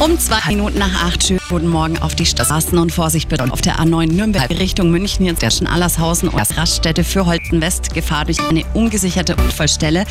Um zwei Minuten nach acht, Uhr wurden Morgen auf die Straßen und Vorsicht bitte auf der A9 Nürnberg Richtung München, jetzt der Allershausen und Raststätte für Holten West, Gefahr durch eine ungesicherte Unfallstelle.